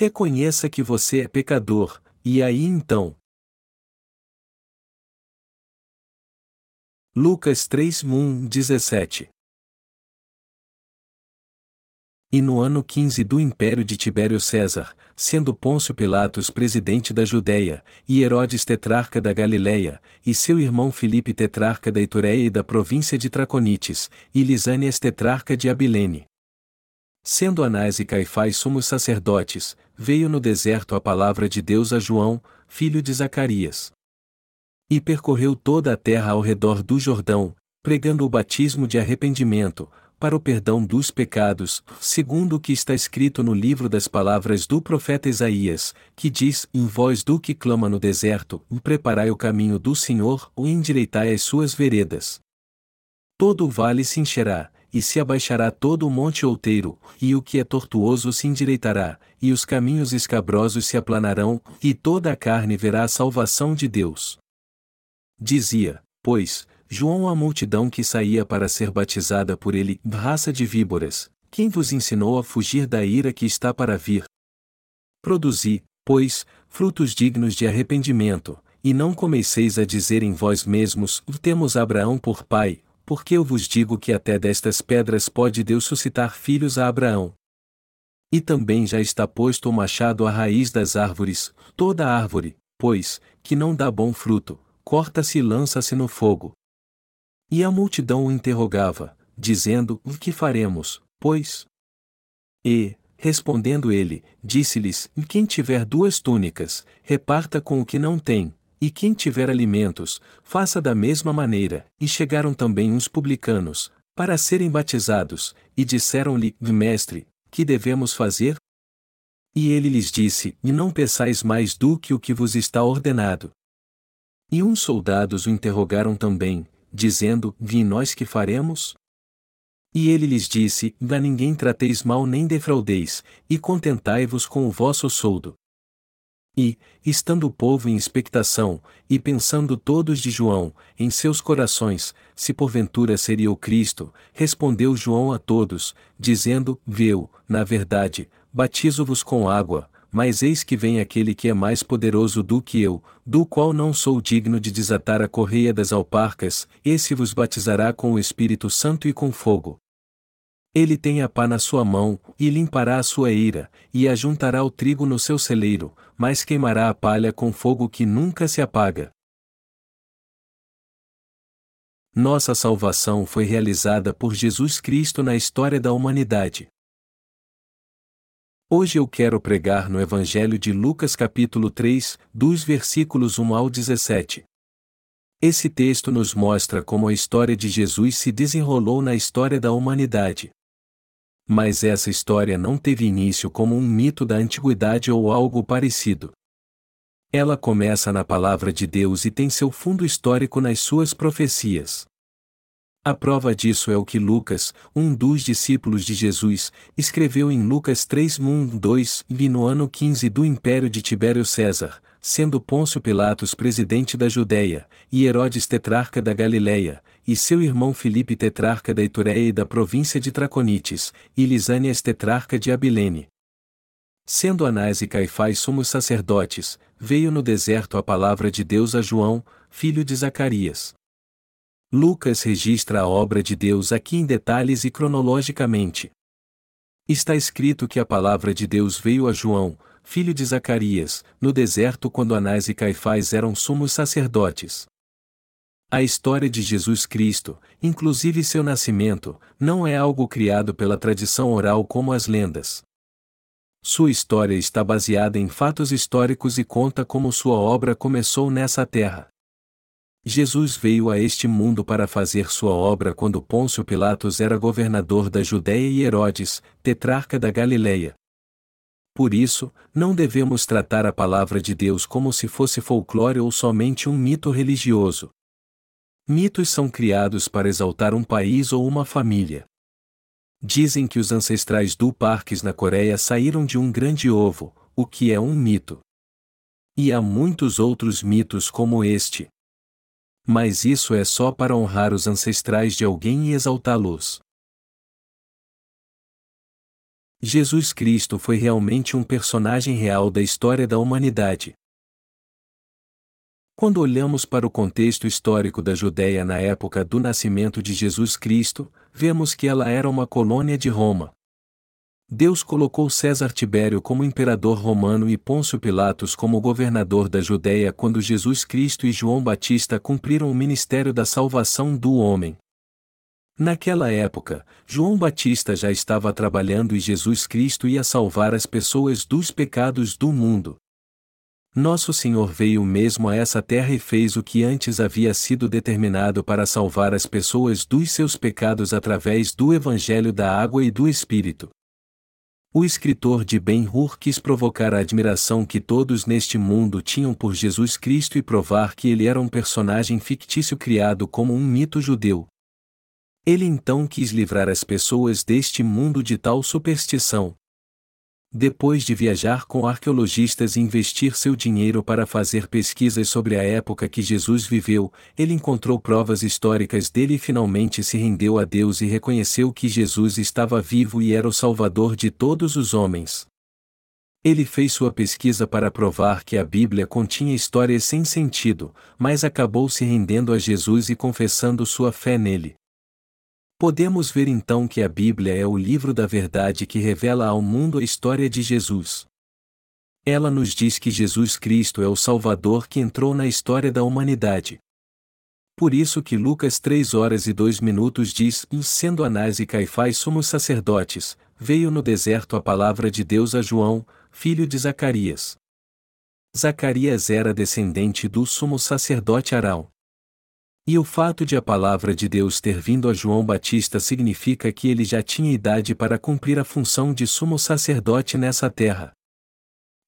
reconheça que você é pecador, e aí então. Lucas 3, 1, 17 E no ano 15 do império de Tibério César, sendo Pôncio Pilatos presidente da Judéia, e Herodes tetrarca da Galiléia, e seu irmão Filipe tetrarca da Itureia e da província de Traconites, e Lisânias tetrarca de Abilene. Sendo Anás e Caifás sumos sacerdotes, veio no deserto a palavra de Deus a João, filho de Zacarias. E percorreu toda a terra ao redor do Jordão, pregando o batismo de arrependimento, para o perdão dos pecados, segundo o que está escrito no livro das palavras do profeta Isaías, que diz: Em voz do que clama no deserto, preparai o caminho do Senhor, ou endireitai as suas veredas. Todo o vale se encherá, e se abaixará todo o monte outeiro, e o que é tortuoso se endireitará, e os caminhos escabrosos se aplanarão, e toda a carne verá a salvação de Deus. Dizia, pois, João a multidão que saía para ser batizada por ele, raça de víboras, quem vos ensinou a fugir da ira que está para vir? Produzi, pois, frutos dignos de arrependimento, e não comeceis a dizer em vós mesmos: Temos Abraão por pai, porque eu vos digo que até destas pedras pode Deus suscitar filhos a Abraão. E também já está posto o machado à raiz das árvores, toda árvore, pois, que não dá bom fruto, corta-se e lança-se no fogo. E a multidão o interrogava, dizendo: O que faremos, pois? E, respondendo ele, disse-lhes: Quem tiver duas túnicas, reparta com o que não tem, e quem tiver alimentos, faça da mesma maneira. E chegaram também uns publicanos, para serem batizados, e disseram-lhe: Mestre, que devemos fazer? E ele lhes disse: E não peçais mais do que o que vos está ordenado. E uns soldados o interrogaram também, dizendo: Vi nós que faremos? E ele lhes disse: A ninguém trateis mal nem defraudeis, e contentai-vos com o vosso soldo. E, estando o povo em expectação, e pensando todos de João, em seus corações, se porventura seria o Cristo, respondeu João a todos, dizendo: Veu, na verdade, batizo-vos com água, mas eis que vem aquele que é mais poderoso do que eu, do qual não sou digno de desatar a correia das alparcas, esse vos batizará com o Espírito Santo e com fogo. Ele tem a pá na sua mão, e limpará a sua eira, e ajuntará o trigo no seu celeiro, mas queimará a palha com fogo que nunca se apaga. Nossa salvação foi realizada por Jesus Cristo na história da humanidade. Hoje eu quero pregar no Evangelho de Lucas capítulo 3, dos versículos 1 ao 17. Esse texto nos mostra como a história de Jesus se desenrolou na história da humanidade. Mas essa história não teve início como um mito da antiguidade ou algo parecido. Ela começa na palavra de Deus e tem seu fundo histórico nas suas profecias. A prova disso é o que Lucas, um dos discípulos de Jesus, escreveu em Lucas 3, 1, 2, e no ano 15 do império de Tibério César, sendo Pôncio Pilatos presidente da Judéia, e Herodes tetrarca da Galiléia, e seu irmão Filipe tetrarca da Itureia e da província de Traconites, e Lisânias tetrarca de Abilene. Sendo Anás e Caifás sumos sacerdotes, veio no deserto a palavra de Deus a João, filho de Zacarias. Lucas registra a obra de Deus aqui em detalhes e cronologicamente. Está escrito que a palavra de Deus veio a João, filho de Zacarias, no deserto quando Anás e Caifás eram sumos sacerdotes. A história de Jesus Cristo, inclusive seu nascimento, não é algo criado pela tradição oral como as lendas. Sua história está baseada em fatos históricos e conta como sua obra começou nessa terra. Jesus veio a este mundo para fazer sua obra quando Pôncio Pilatos era governador da Judéia e Herodes, tetrarca da Galileia. Por isso, não devemos tratar a palavra de Deus como se fosse folclore ou somente um mito religioso. Mitos são criados para exaltar um país ou uma família. Dizem que os ancestrais do Parques na Coreia saíram de um grande ovo, o que é um mito. E há muitos outros mitos como este, mas isso é só para honrar os ancestrais de alguém e exaltá-los. Jesus Cristo foi realmente um personagem real da história da humanidade. Quando olhamos para o contexto histórico da Judéia na época do nascimento de Jesus Cristo, vemos que ela era uma colônia de Roma. Deus colocou César Tibério como imperador romano e Pôncio Pilatos como governador da Judéia quando Jesus Cristo e João Batista cumpriram o ministério da salvação do homem. Naquela época, João Batista já estava trabalhando e Jesus Cristo ia salvar as pessoas dos pecados do mundo. Nosso Senhor veio mesmo a essa terra e fez o que antes havia sido determinado para salvar as pessoas dos seus pecados através do Evangelho da Água e do Espírito. O escritor de Ben-Hur quis provocar a admiração que todos neste mundo tinham por Jesus Cristo e provar que ele era um personagem fictício criado como um mito judeu. Ele então quis livrar as pessoas deste mundo de tal superstição, depois de viajar com arqueologistas e investir seu dinheiro para fazer pesquisas sobre a época que Jesus viveu, ele encontrou provas históricas dele e finalmente se rendeu a Deus e reconheceu que Jesus estava vivo e era o Salvador de todos os homens. Ele fez sua pesquisa para provar que a Bíblia continha histórias sem sentido, mas acabou se rendendo a Jesus e confessando sua fé nele. Podemos ver então que a Bíblia é o livro da verdade que revela ao mundo a história de Jesus. Ela nos diz que Jesus Cristo é o Salvador que entrou na história da humanidade. Por isso que Lucas 3 horas e 2 minutos diz: Sendo Anás e Caifás somos sacerdotes, veio no deserto a palavra de Deus a João, filho de Zacarias. Zacarias era descendente do sumo sacerdote Arão. E o fato de a palavra de Deus ter vindo a João Batista significa que ele já tinha idade para cumprir a função de sumo sacerdote nessa terra.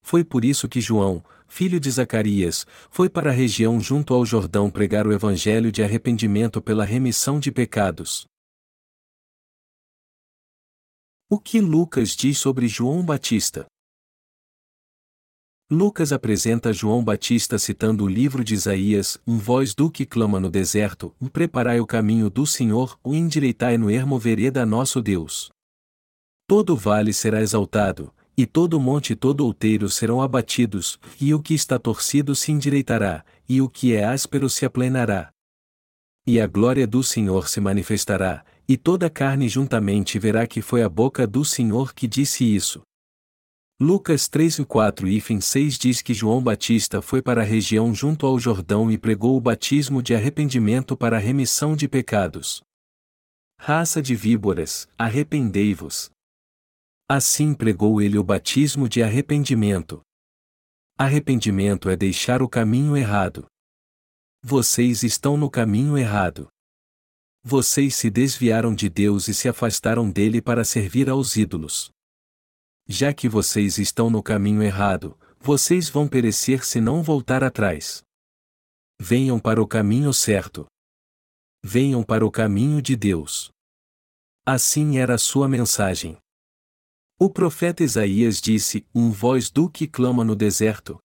Foi por isso que João, filho de Zacarias, foi para a região junto ao Jordão pregar o evangelho de arrependimento pela remissão de pecados. O que Lucas diz sobre João Batista? Lucas apresenta João Batista citando o livro de Isaías, um voz do que clama no deserto, um preparai o caminho do Senhor, o endireitai no ermo vereda nosso Deus. Todo vale será exaltado, e todo monte e todo outeiro serão abatidos, e o que está torcido se endireitará, e o que é áspero se aplenará. E a glória do Senhor se manifestará, e toda carne juntamente verá que foi a boca do Senhor que disse isso. Lucas 3 e 4 e 6 diz que João Batista foi para a região junto ao Jordão e pregou o batismo de arrependimento para a remissão de pecados. Raça de víboras, arrependei-vos. Assim pregou ele o batismo de arrependimento. Arrependimento é deixar o caminho errado. Vocês estão no caminho errado. Vocês se desviaram de Deus e se afastaram dele para servir aos ídolos. Já que vocês estão no caminho errado, vocês vão perecer se não voltar atrás. Venham para o caminho certo. Venham para o caminho de Deus. Assim era a sua mensagem. O profeta Isaías disse: Um voz do que clama no deserto.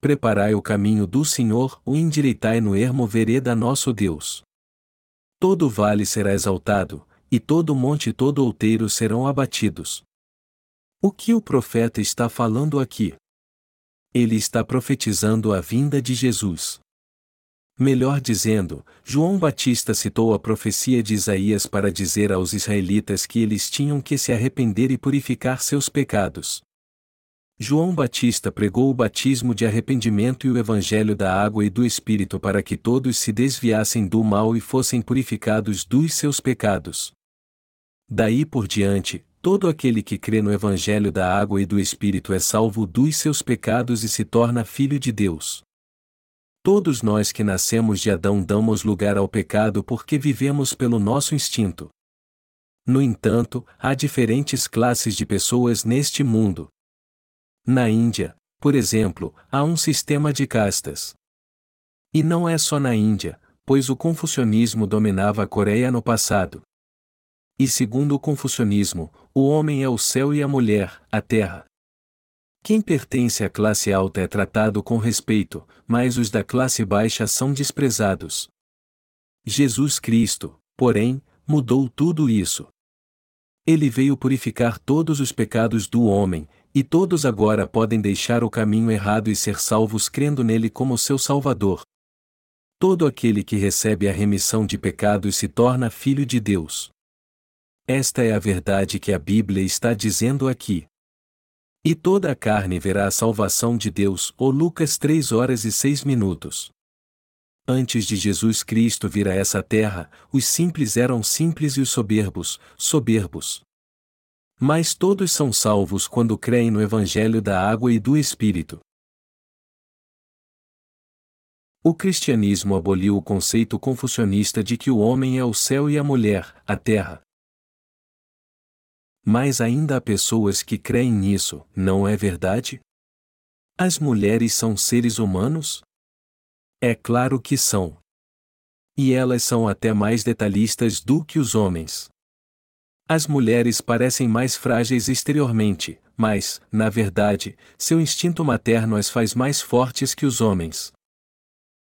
Preparai o caminho do Senhor, o endireitai no ermo vereda nosso Deus. Todo vale será exaltado, e todo monte e todo outeiro serão abatidos. O que o profeta está falando aqui? Ele está profetizando a vinda de Jesus. Melhor dizendo, João Batista citou a profecia de Isaías para dizer aos israelitas que eles tinham que se arrepender e purificar seus pecados. João Batista pregou o batismo de arrependimento e o evangelho da água e do Espírito para que todos se desviassem do mal e fossem purificados dos seus pecados. Daí por diante, Todo aquele que crê no Evangelho da água e do Espírito é salvo dos seus pecados e se torna filho de Deus. Todos nós que nascemos de Adão damos lugar ao pecado porque vivemos pelo nosso instinto. No entanto, há diferentes classes de pessoas neste mundo. Na Índia, por exemplo, há um sistema de castas. E não é só na Índia, pois o confucionismo dominava a Coreia no passado. E segundo o confucionismo, o homem é o céu e a mulher, a terra. Quem pertence à classe alta é tratado com respeito, mas os da classe baixa são desprezados. Jesus Cristo, porém, mudou tudo isso. Ele veio purificar todos os pecados do homem, e todos agora podem deixar o caminho errado e ser salvos crendo nele como seu Salvador. Todo aquele que recebe a remissão de pecados se torna filho de Deus. Esta é a verdade que a Bíblia está dizendo aqui. E toda a carne verá a salvação de Deus, ou Lucas 3 horas e 6 minutos. Antes de Jesus Cristo vir a essa terra, os simples eram simples e os soberbos, soberbos. Mas todos são salvos quando creem no Evangelho da água e do Espírito. O cristianismo aboliu o conceito confucionista de que o homem é o céu e a mulher, a terra. Mas ainda há pessoas que creem nisso, não é verdade? As mulheres são seres humanos? É claro que são. E elas são até mais detalhistas do que os homens. As mulheres parecem mais frágeis exteriormente, mas, na verdade, seu instinto materno as faz mais fortes que os homens.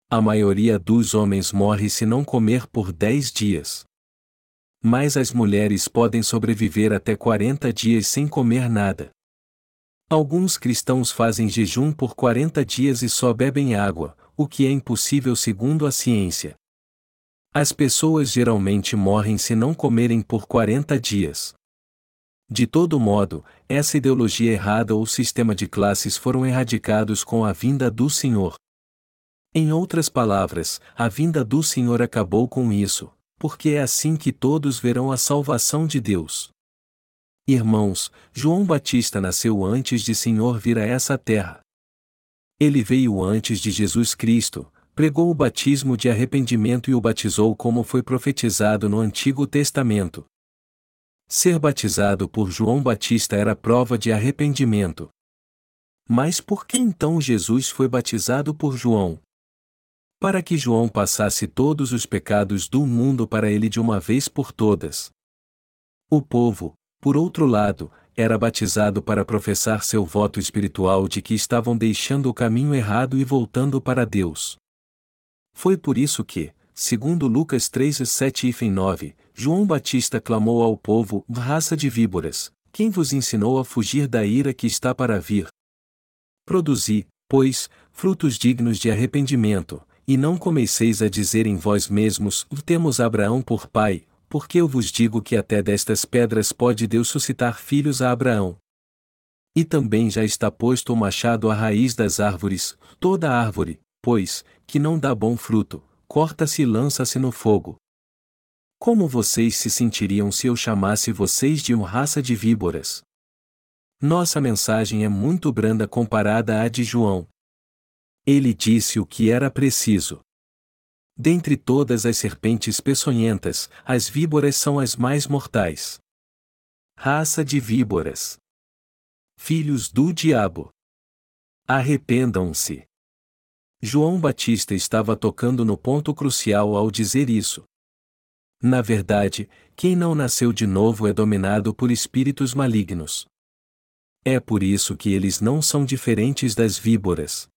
A maioria dos homens morre se não comer por 10 dias. Mas as mulheres podem sobreviver até 40 dias sem comer nada. Alguns cristãos fazem jejum por 40 dias e só bebem água, o que é impossível segundo a ciência. As pessoas geralmente morrem se não comerem por 40 dias. De todo modo, essa ideologia errada ou sistema de classes foram erradicados com a vinda do Senhor. Em outras palavras, a vinda do Senhor acabou com isso, porque é assim que todos verão a salvação de Deus. Irmãos, João Batista nasceu antes de Senhor vir a essa terra. Ele veio antes de Jesus Cristo, pregou o batismo de arrependimento e o batizou como foi profetizado no Antigo Testamento. Ser batizado por João Batista era prova de arrependimento. Mas por que então Jesus foi batizado por João? Para que João passasse todos os pecados do mundo para ele de uma vez por todas. O povo, por outro lado, era batizado para professar seu voto espiritual de que estavam deixando o caminho errado e voltando para Deus. Foi por isso que, segundo Lucas 3, 7 e 9, João Batista clamou ao povo: raça de víboras, quem vos ensinou a fugir da ira que está para vir? Produzi, pois, frutos dignos de arrependimento, e não comeceis a dizer em vós mesmos: Temos Abraão por pai, porque eu vos digo que até destas pedras pode Deus suscitar filhos a Abraão. E também já está posto o machado à raiz das árvores, toda árvore, pois, que não dá bom fruto, corta-se e lança-se no fogo. Como vocês se sentiriam se eu chamasse vocês de uma raça de víboras? Nossa mensagem é muito branda comparada à de João. Ele disse o que era preciso. Dentre todas as serpentes peçonhentas, as víboras são as mais mortais. Raça de víboras. Filhos do diabo. Arrependam-se. João Batista estava tocando no ponto crucial ao dizer isso. Na verdade, quem não nasceu de novo é dominado por espíritos malignos. É por isso que eles não são diferentes das víboras.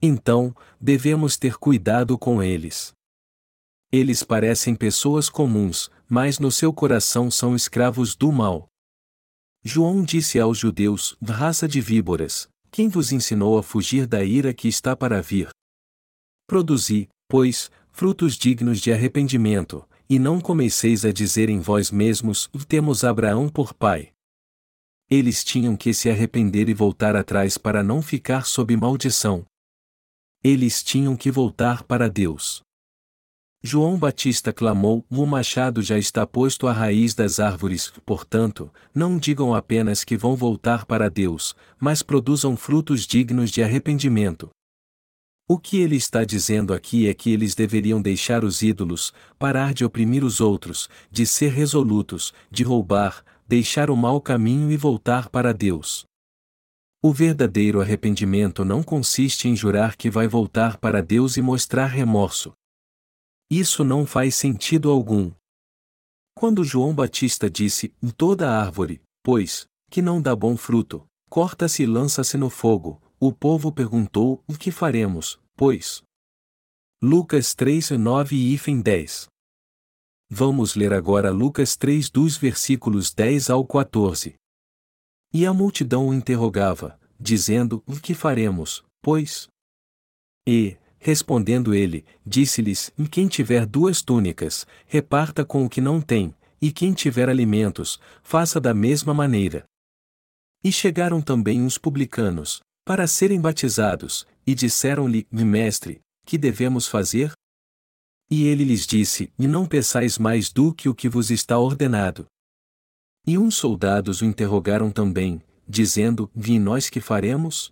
Então, devemos ter cuidado com eles. Eles parecem pessoas comuns, mas no seu coração são escravos do mal. João disse aos judeus: raça de víboras, quem vos ensinou a fugir da ira que está para vir? Produzi, pois, frutos dignos de arrependimento, e não comeceis a dizer em vós mesmos: temos Abraão por pai. Eles tinham que se arrepender e voltar atrás para não ficar sob maldição. Eles tinham que voltar para Deus. João Batista clamou: O machado já está posto à raiz das árvores, portanto, não digam apenas que vão voltar para Deus, mas produzam frutos dignos de arrependimento. O que ele está dizendo aqui é que eles deveriam deixar os ídolos, parar de oprimir os outros, de ser resolutos, de roubar, deixar o mau caminho e voltar para Deus. O verdadeiro arrependimento não consiste em jurar que vai voltar para Deus e mostrar remorso. Isso não faz sentido algum. Quando João Batista disse: Em toda árvore, pois, que não dá bom fruto, corta-se e lança-se no fogo, o povo perguntou: O que faremos, pois? Lucas 3, 9 e 10. Vamos ler agora Lucas 3 dos versículos 10 ao 14. E a multidão o interrogava, dizendo: O que faremos, pois? E, respondendo ele, disse-lhes: Quem tiver duas túnicas, reparta com o que não tem, e quem tiver alimentos, faça da mesma maneira. E chegaram também os publicanos, para serem batizados, e disseram-lhe: Mestre, que devemos fazer? E ele lhes disse: E não peçais mais do que o que vos está ordenado. E uns soldados o interrogaram também, dizendo: Vi nós que faremos?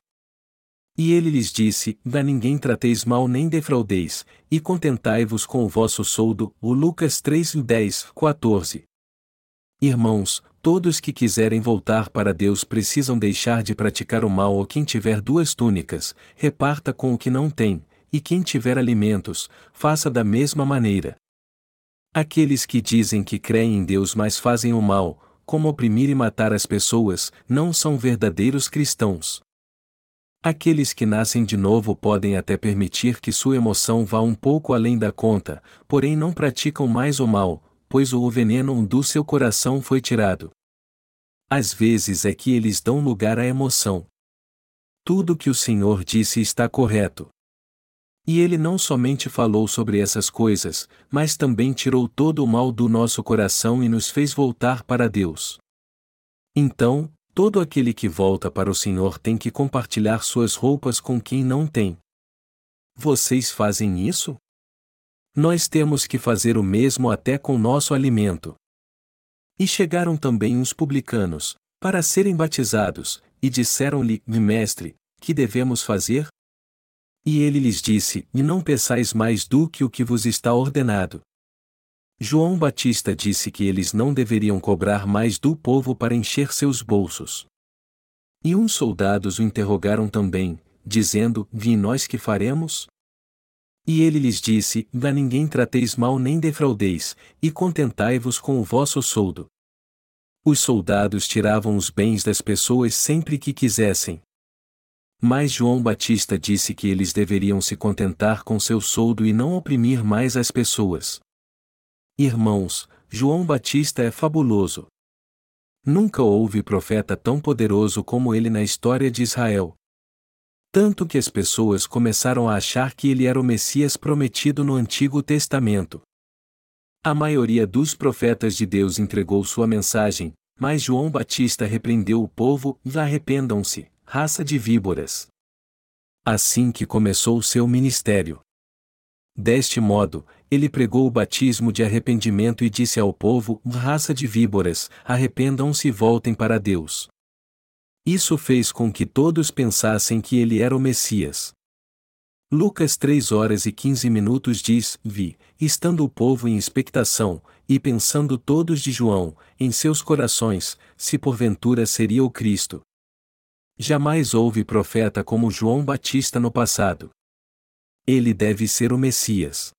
E ele lhes disse: Da ninguém trateis mal nem defraudeis, e contentai-vos com o vosso soldo. O Lucas 3, 10, 14. Irmãos, todos que quiserem voltar para Deus precisam deixar de praticar o mal ou quem tiver duas túnicas, reparta com o que não tem, e quem tiver alimentos, faça da mesma maneira. Aqueles que dizem que creem em Deus mas fazem o mal, como oprimir e matar as pessoas, não são verdadeiros cristãos. Aqueles que nascem de novo podem até permitir que sua emoção vá um pouco além da conta, porém não praticam mais o mal, pois o veneno do seu coração foi tirado. Às vezes é que eles dão lugar à emoção. Tudo que o Senhor disse está correto. E ele não somente falou sobre essas coisas, mas também tirou todo o mal do nosso coração e nos fez voltar para Deus. Então, todo aquele que volta para o Senhor tem que compartilhar suas roupas com quem não tem. Vocês fazem isso? Nós temos que fazer o mesmo até com nosso alimento. E chegaram também os publicanos, para serem batizados, e disseram-lhe: Mestre, que devemos fazer? E ele lhes disse: E não peçais mais do que o que vos está ordenado. João Batista disse que eles não deveriam cobrar mais do povo para encher seus bolsos. E uns soldados o interrogaram também, dizendo: Vi nós que faremos? E ele lhes disse: Da ninguém trateis mal nem defraudeis, e contentai-vos com o vosso soldo. Os soldados tiravam os bens das pessoas sempre que quisessem, mas João Batista disse que eles deveriam se contentar com seu soldo e não oprimir mais as pessoas. Irmãos, João Batista é fabuloso. Nunca houve profeta tão poderoso como ele na história de Israel. Tanto que as pessoas começaram a achar que ele era o Messias prometido no Antigo Testamento. A maioria dos profetas de Deus entregou sua mensagem, mas João Batista repreendeu o povo e arrependam-se raça de víboras. Assim que começou seu ministério. Deste modo, ele pregou o batismo de arrependimento e disse ao povo: raça de víboras, arrependam-se e voltem para Deus. Isso fez com que todos pensassem que ele era o Messias. Lucas 3 horas e 15 minutos diz: Vi, estando o povo em expectação, e pensando todos de João, em seus corações, se porventura seria o Cristo. Jamais houve profeta como João Batista no passado. Ele deve ser o Messias.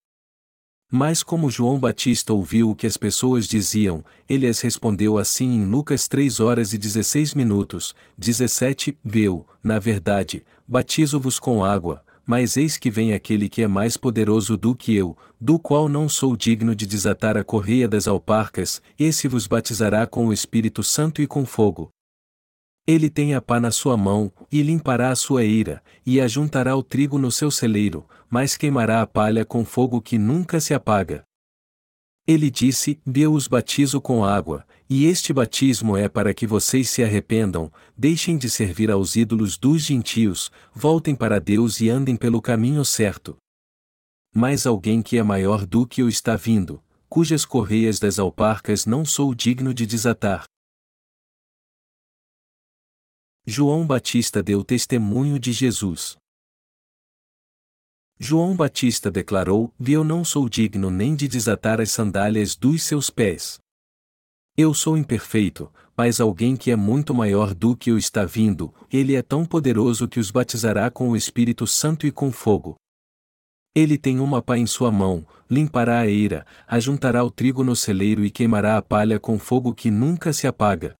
Mas como João Batista ouviu o que as pessoas diziam, ele as respondeu assim em Lucas 3 horas e 16 minutos, 17, Veu, na verdade, batizo-vos com água, mas eis que vem aquele que é mais poderoso do que eu, do qual não sou digno de desatar a correia das alparcas, esse vos batizará com o Espírito Santo e com fogo. Ele tem a pá na sua mão, e limpará a sua eira, e ajuntará o trigo no seu celeiro, mas queimará a palha com fogo que nunca se apaga. Ele disse: Eu os batizo com água, e este batismo é para que vocês se arrependam, deixem de servir aos ídolos dos gentios, voltem para Deus e andem pelo caminho certo. Mas alguém que é maior do que eu está vindo, cujas correias das alparcas não sou digno de desatar. João Batista deu testemunho de Jesus. João Batista declarou: Eu não sou digno nem de desatar as sandálias dos seus pés. Eu sou imperfeito, mas alguém que é muito maior do que eu está vindo, ele é tão poderoso que os batizará com o Espírito Santo e com fogo. Ele tem uma pá em sua mão, limpará a eira, ajuntará o trigo no celeiro e queimará a palha com fogo que nunca se apaga.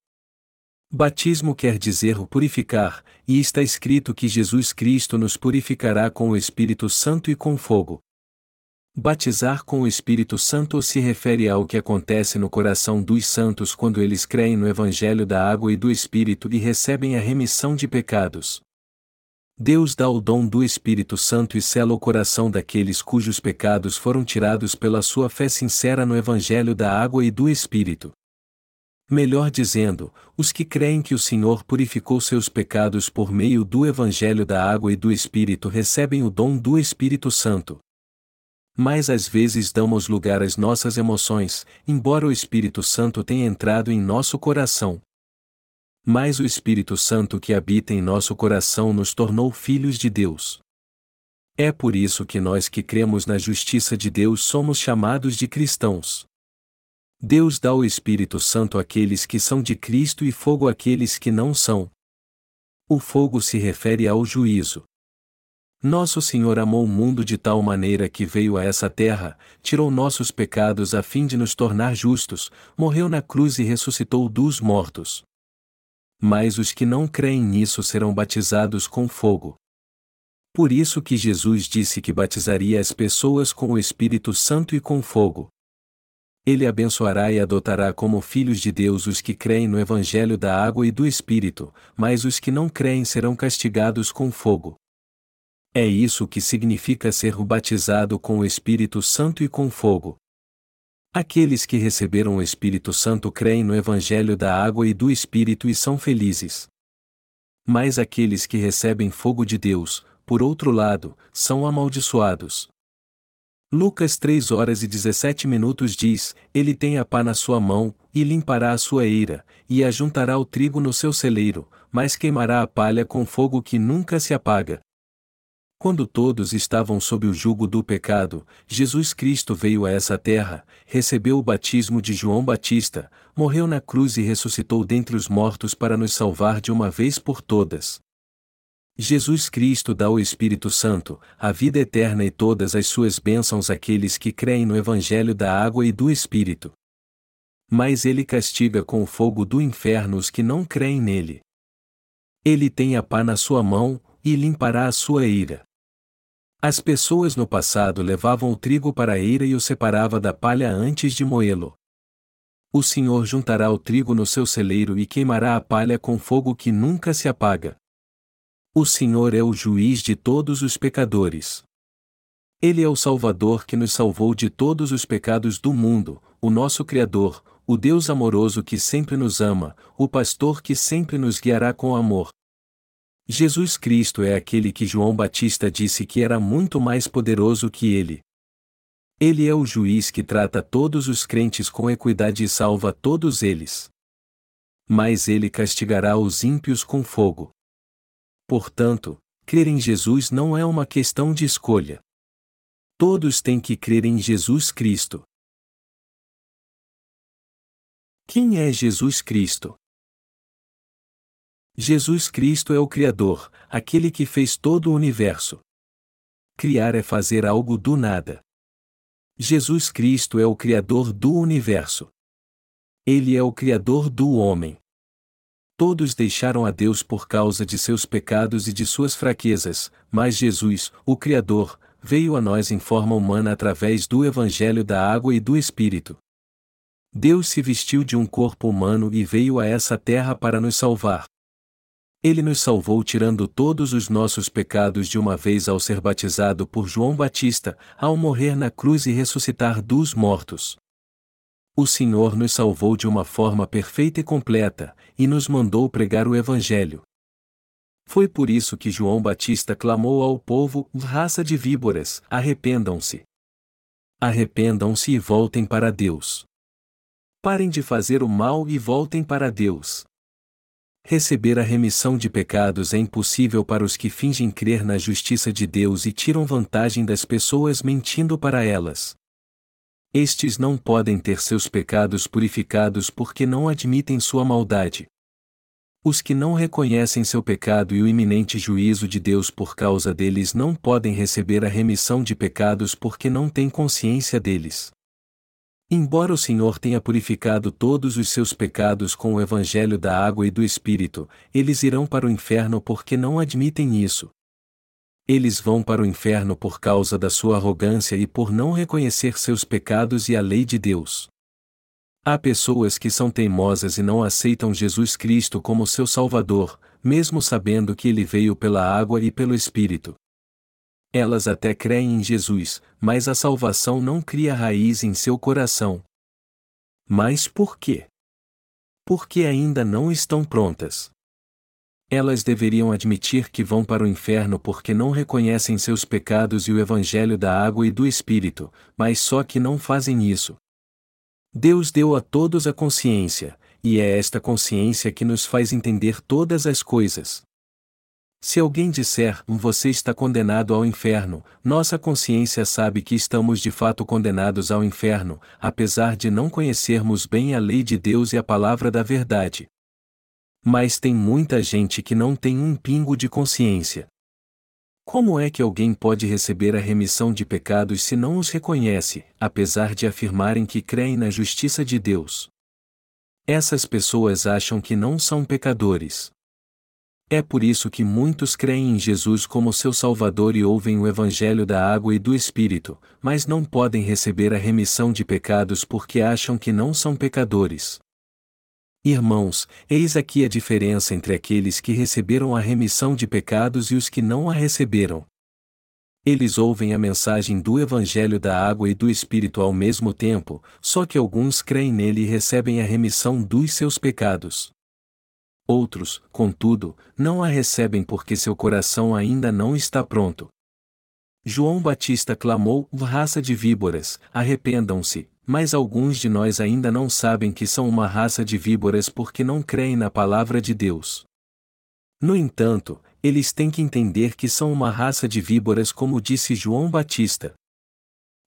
Batismo quer dizer purificar, e está escrito que Jesus Cristo nos purificará com o Espírito Santo e com fogo. Batizar com o Espírito Santo se refere ao que acontece no coração dos santos quando eles creem no Evangelho da água e do Espírito e recebem a remissão de pecados. Deus dá o dom do Espírito Santo e sela o coração daqueles cujos pecados foram tirados pela sua fé sincera no Evangelho da água e do Espírito. Melhor dizendo, os que creem que o Senhor purificou seus pecados por meio do Evangelho da água e do Espírito recebem o dom do Espírito Santo mas às vezes damos lugar às nossas emoções, embora o Espírito Santo tenha entrado em nosso coração. Mas o Espírito Santo que habita em nosso coração nos tornou filhos de Deus. É por isso que nós que cremos na justiça de Deus somos chamados de cristãos. Deus dá o Espírito Santo àqueles que são de Cristo e fogo àqueles que não são. O fogo se refere ao juízo. Nosso Senhor amou o mundo de tal maneira que veio a essa terra, tirou nossos pecados a fim de nos tornar justos, morreu na cruz e ressuscitou dos mortos. Mas os que não creem nisso serão batizados com fogo. Por isso que Jesus disse que batizaria as pessoas com o Espírito Santo e com fogo. Ele abençoará e adotará como filhos de Deus os que creem no Evangelho da água e do Espírito, mas os que não creem serão castigados com fogo. É isso que significa ser batizado com o Espírito Santo e com fogo. Aqueles que receberam o Espírito Santo creem no Evangelho da água e do Espírito e são felizes. Mas aqueles que recebem fogo de Deus, por outro lado, são amaldiçoados. Lucas 3 horas e 17 minutos diz: Ele tem a pá na sua mão, e limpará a sua eira, e ajuntará o trigo no seu celeiro, mas queimará a palha com fogo que nunca se apaga. Quando todos estavam sob o jugo do pecado, Jesus Cristo veio a essa terra, recebeu o batismo de João Batista, morreu na cruz e ressuscitou dentre os mortos para nos salvar de uma vez por todas. Jesus Cristo dá o Espírito Santo, a vida eterna e todas as suas bênçãos àqueles que creem no Evangelho da água e do Espírito. Mas ele castiga com o fogo do inferno os que não creem nele. Ele tem a pá na sua mão, e limpará a sua ira. As pessoas no passado levavam o trigo para a eira e o separava da palha antes de moê-lo. O Senhor juntará o trigo no seu celeiro e queimará a palha com fogo que nunca se apaga. O Senhor é o juiz de todos os pecadores. Ele é o Salvador que nos salvou de todos os pecados do mundo, o nosso Criador, o Deus amoroso que sempre nos ama, o pastor que sempre nos guiará com amor, Jesus Cristo é aquele que João Batista disse que era muito mais poderoso que ele. Ele é o juiz que trata todos os crentes com equidade e salva todos eles. Mas ele castigará os ímpios com fogo. Portanto, crer em Jesus não é uma questão de escolha. Todos têm que crer em Jesus Cristo. Quem é Jesus Cristo? Jesus Cristo é o Criador, aquele que fez todo o universo. Criar é fazer algo do nada. Jesus Cristo é o Criador do universo. Ele é o Criador do homem. Todos deixaram a Deus por causa de seus pecados e de suas fraquezas, mas Jesus, o Criador, veio a nós em forma humana através do Evangelho da Água e do Espírito. Deus se vestiu de um corpo humano e veio a essa terra para nos salvar. Ele nos salvou tirando todos os nossos pecados de uma vez ao ser batizado por João Batista, ao morrer na cruz e ressuscitar dos mortos. O Senhor nos salvou de uma forma perfeita e completa, e nos mandou pregar o Evangelho. Foi por isso que João Batista clamou ao povo: raça de víboras, arrependam-se. Arrependam-se e voltem para Deus. Parem de fazer o mal e voltem para Deus. Receber a remissão de pecados é impossível para os que fingem crer na justiça de Deus e tiram vantagem das pessoas mentindo para elas. Estes não podem ter seus pecados purificados porque não admitem sua maldade. Os que não reconhecem seu pecado e o iminente juízo de Deus por causa deles não podem receber a remissão de pecados porque não têm consciência deles. Embora o Senhor tenha purificado todos os seus pecados com o evangelho da água e do Espírito, eles irão para o inferno porque não admitem isso. Eles vão para o inferno por causa da sua arrogância e por não reconhecer seus pecados e a lei de Deus. Há pessoas que são teimosas e não aceitam Jesus Cristo como seu Salvador, mesmo sabendo que ele veio pela água e pelo Espírito. Elas até creem em Jesus, mas a salvação não cria raiz em seu coração. Mas por quê? Porque ainda não estão prontas. Elas deveriam admitir que vão para o inferno porque não reconhecem seus pecados e o Evangelho da água e do Espírito, mas só que não fazem isso. Deus deu a todos a consciência, e é esta consciência que nos faz entender todas as coisas. Se alguém disser, você está condenado ao inferno, nossa consciência sabe que estamos de fato condenados ao inferno, apesar de não conhecermos bem a lei de Deus e a palavra da verdade. Mas tem muita gente que não tem um pingo de consciência. Como é que alguém pode receber a remissão de pecados se não os reconhece, apesar de afirmarem que creem na justiça de Deus? Essas pessoas acham que não são pecadores. É por isso que muitos creem em Jesus como seu Salvador e ouvem o Evangelho da água e do Espírito, mas não podem receber a remissão de pecados porque acham que não são pecadores. Irmãos, eis aqui a diferença entre aqueles que receberam a remissão de pecados e os que não a receberam. Eles ouvem a mensagem do Evangelho da água e do Espírito ao mesmo tempo, só que alguns creem nele e recebem a remissão dos seus pecados. Outros, contudo, não a recebem porque seu coração ainda não está pronto. João Batista clamou: raça de víboras, arrependam-se, mas alguns de nós ainda não sabem que são uma raça de víboras porque não creem na palavra de Deus. No entanto, eles têm que entender que são uma raça de víboras, como disse João Batista.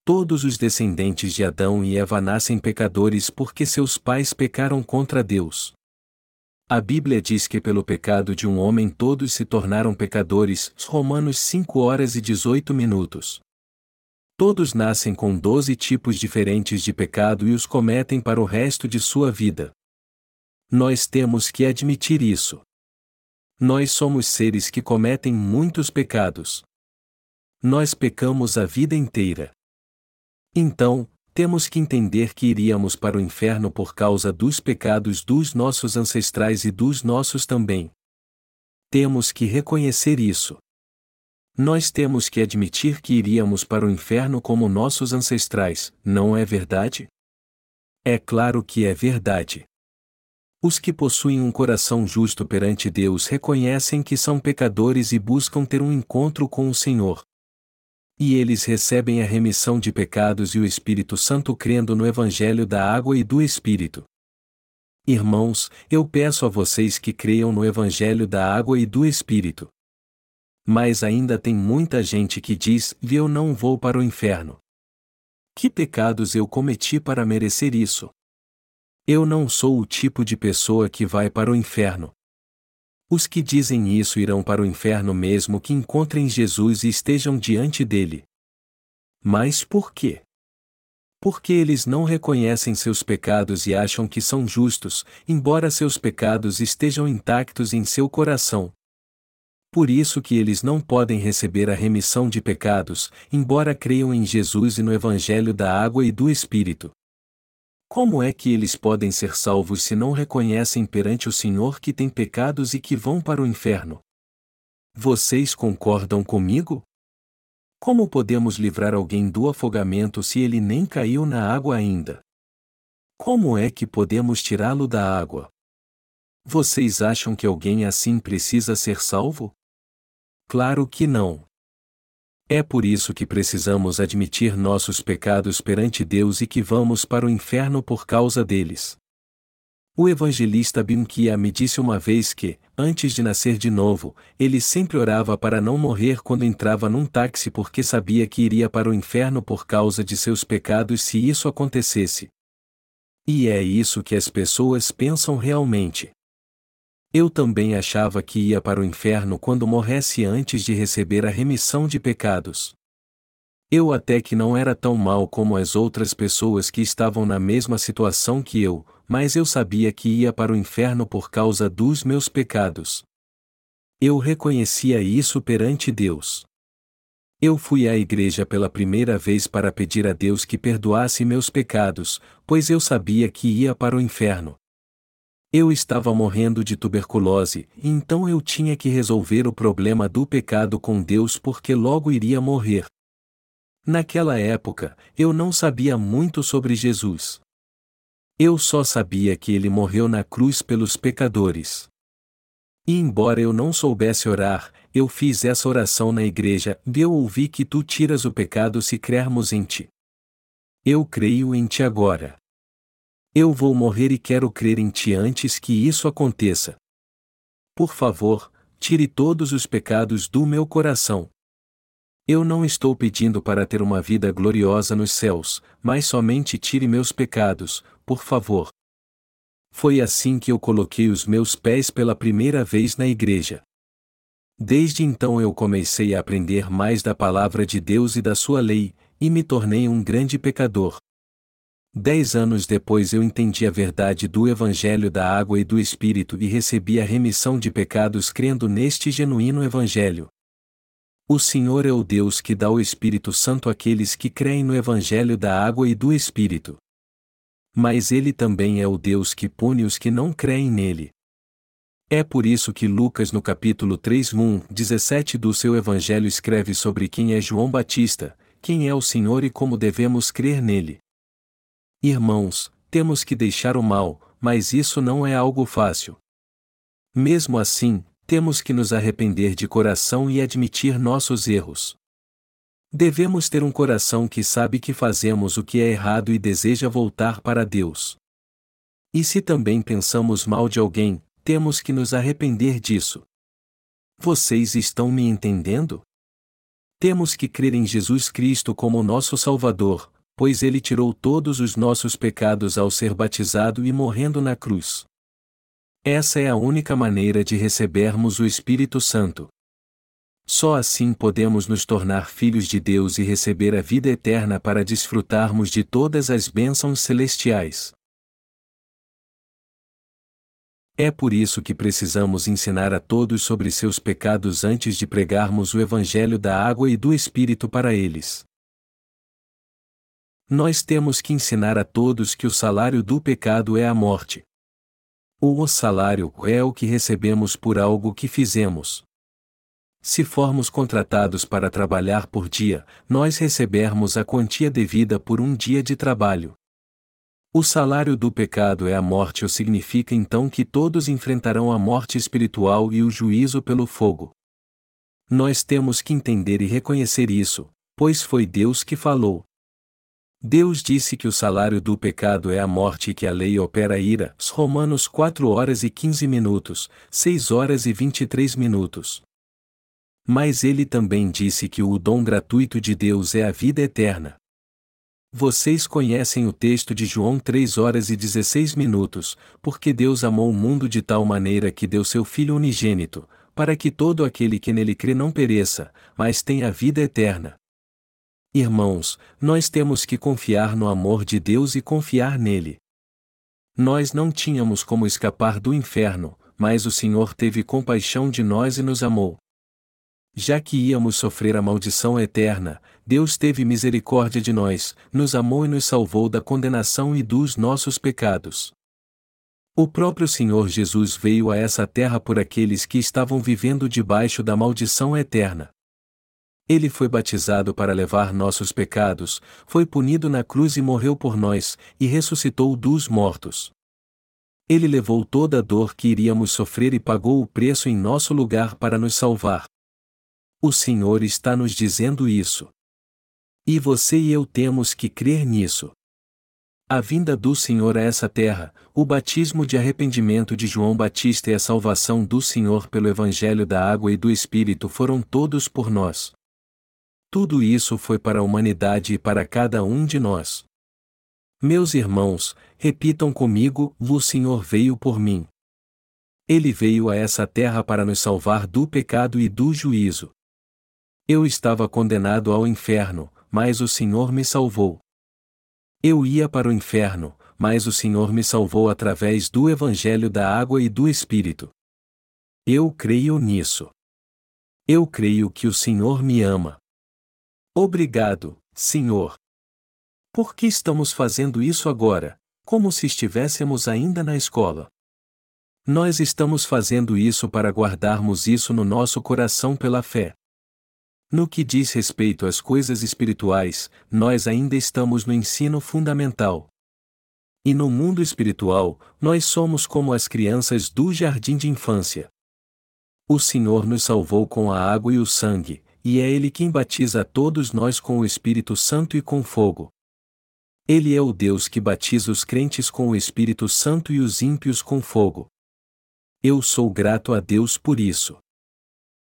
Todos os descendentes de Adão e Eva nascem pecadores porque seus pais pecaram contra Deus. A Bíblia diz que pelo pecado de um homem todos se tornaram pecadores. Romanos 5 horas e 18 minutos. Todos nascem com doze tipos diferentes de pecado e os cometem para o resto de sua vida. Nós temos que admitir isso. Nós somos seres que cometem muitos pecados. Nós pecamos a vida inteira. Então, temos que entender que iríamos para o inferno por causa dos pecados dos nossos ancestrais e dos nossos também. Temos que reconhecer isso. Nós temos que admitir que iríamos para o inferno como nossos ancestrais, não é verdade? É claro que é verdade. Os que possuem um coração justo perante Deus reconhecem que são pecadores e buscam ter um encontro com o Senhor. E eles recebem a remissão de pecados e o Espírito Santo crendo no Evangelho da água e do Espírito. Irmãos, eu peço a vocês que creiam no Evangelho da água e do Espírito. Mas ainda tem muita gente que diz: eu não vou para o inferno. Que pecados eu cometi para merecer isso? Eu não sou o tipo de pessoa que vai para o inferno. Os que dizem isso irão para o inferno mesmo que encontrem Jesus e estejam diante dele. Mas por quê? Porque eles não reconhecem seus pecados e acham que são justos, embora seus pecados estejam intactos em seu coração, por isso que eles não podem receber a remissão de pecados, embora creiam em Jesus e no Evangelho da água e do Espírito. Como é que eles podem ser salvos se não reconhecem perante o Senhor que têm pecados e que vão para o inferno? Vocês concordam comigo? Como podemos livrar alguém do afogamento se ele nem caiu na água ainda? Como é que podemos tirá-lo da água? Vocês acham que alguém assim precisa ser salvo? Claro que não. É por isso que precisamos admitir nossos pecados perante Deus e que vamos para o inferno por causa deles. O evangelista Bimkia me disse uma vez que, antes de nascer de novo, ele sempre orava para não morrer quando entrava num táxi porque sabia que iria para o inferno por causa de seus pecados se isso acontecesse. E é isso que as pessoas pensam realmente. Eu também achava que ia para o inferno quando morresse antes de receber a remissão de pecados. Eu até que não era tão mal como as outras pessoas que estavam na mesma situação que eu, mas eu sabia que ia para o inferno por causa dos meus pecados. Eu reconhecia isso perante Deus. Eu fui à igreja pela primeira vez para pedir a Deus que perdoasse meus pecados, pois eu sabia que ia para o inferno. Eu estava morrendo de tuberculose, então eu tinha que resolver o problema do pecado com Deus porque logo iria morrer. Naquela época, eu não sabia muito sobre Jesus. Eu só sabia que ele morreu na cruz pelos pecadores. E embora eu não soubesse orar, eu fiz essa oração na igreja, e eu ouvi que tu tiras o pecado se crermos em ti. Eu creio em ti agora. Eu vou morrer e quero crer em ti antes que isso aconteça. Por favor, tire todos os pecados do meu coração. Eu não estou pedindo para ter uma vida gloriosa nos céus, mas somente tire meus pecados, por favor. Foi assim que eu coloquei os meus pés pela primeira vez na igreja. Desde então eu comecei a aprender mais da palavra de Deus e da sua lei, e me tornei um grande pecador. Dez anos depois eu entendi a verdade do Evangelho da água e do Espírito e recebi a remissão de pecados crendo neste genuíno Evangelho. O Senhor é o Deus que dá o Espírito Santo àqueles que creem no Evangelho da água e do Espírito mas ele também é o Deus que pune os que não creem nele. É por isso que Lucas no capítulo 3, 1, 17 do seu evangelho escreve sobre quem é João Batista, quem é o Senhor e como devemos crer nele. Irmãos, temos que deixar o mal, mas isso não é algo fácil. Mesmo assim, temos que nos arrepender de coração e admitir nossos erros. Devemos ter um coração que sabe que fazemos o que é errado e deseja voltar para Deus. E se também pensamos mal de alguém, temos que nos arrepender disso. Vocês estão me entendendo? Temos que crer em Jesus Cristo como nosso Salvador, pois ele tirou todos os nossos pecados ao ser batizado e morrendo na cruz. Essa é a única maneira de recebermos o Espírito Santo. Só assim podemos nos tornar filhos de Deus e receber a vida eterna para desfrutarmos de todas as bênçãos celestiais. É por isso que precisamos ensinar a todos sobre seus pecados antes de pregarmos o Evangelho da água e do Espírito para eles. Nós temos que ensinar a todos que o salário do pecado é a morte. O salário é o que recebemos por algo que fizemos. Se formos contratados para trabalhar por dia, nós recebermos a quantia devida por um dia de trabalho. O salário do pecado é a morte, ou significa então que todos enfrentarão a morte espiritual e o juízo pelo fogo. Nós temos que entender e reconhecer isso, pois foi Deus que falou. Deus disse que o salário do pecado é a morte e que a lei opera a ira. Romanos 4 horas e 15 minutos, 6 horas e 23 minutos. Mas ele também disse que o dom gratuito de Deus é a vida eterna. Vocês conhecem o texto de João 3 horas e 16 minutos, porque Deus amou o mundo de tal maneira que deu seu Filho unigênito, para que todo aquele que nele crê não pereça, mas tenha a vida eterna. Irmãos, nós temos que confiar no amor de Deus e confiar nele. Nós não tínhamos como escapar do inferno, mas o Senhor teve compaixão de nós e nos amou. Já que íamos sofrer a maldição eterna, Deus teve misericórdia de nós, nos amou e nos salvou da condenação e dos nossos pecados. O próprio Senhor Jesus veio a essa terra por aqueles que estavam vivendo debaixo da maldição eterna. Ele foi batizado para levar nossos pecados, foi punido na cruz e morreu por nós, e ressuscitou dos mortos. Ele levou toda a dor que iríamos sofrer e pagou o preço em nosso lugar para nos salvar. O Senhor está nos dizendo isso. E você e eu temos que crer nisso. A vinda do Senhor a essa terra, o batismo de arrependimento de João Batista e a salvação do Senhor pelo Evangelho da Água e do Espírito foram todos por nós. Tudo isso foi para a humanidade e para cada um de nós. Meus irmãos, repitam comigo: o Senhor veio por mim. Ele veio a essa terra para nos salvar do pecado e do juízo. Eu estava condenado ao inferno, mas o Senhor me salvou. Eu ia para o inferno, mas o Senhor me salvou através do Evangelho da Água e do Espírito. Eu creio nisso. Eu creio que o Senhor me ama. Obrigado, Senhor. Por que estamos fazendo isso agora, como se estivéssemos ainda na escola? Nós estamos fazendo isso para guardarmos isso no nosso coração pela fé. No que diz respeito às coisas espirituais, nós ainda estamos no ensino fundamental. E no mundo espiritual, nós somos como as crianças do jardim de infância. O Senhor nos salvou com a água e o sangue, e é Ele quem batiza a todos nós com o Espírito Santo e com fogo. Ele é o Deus que batiza os crentes com o Espírito Santo e os ímpios com fogo. Eu sou grato a Deus por isso.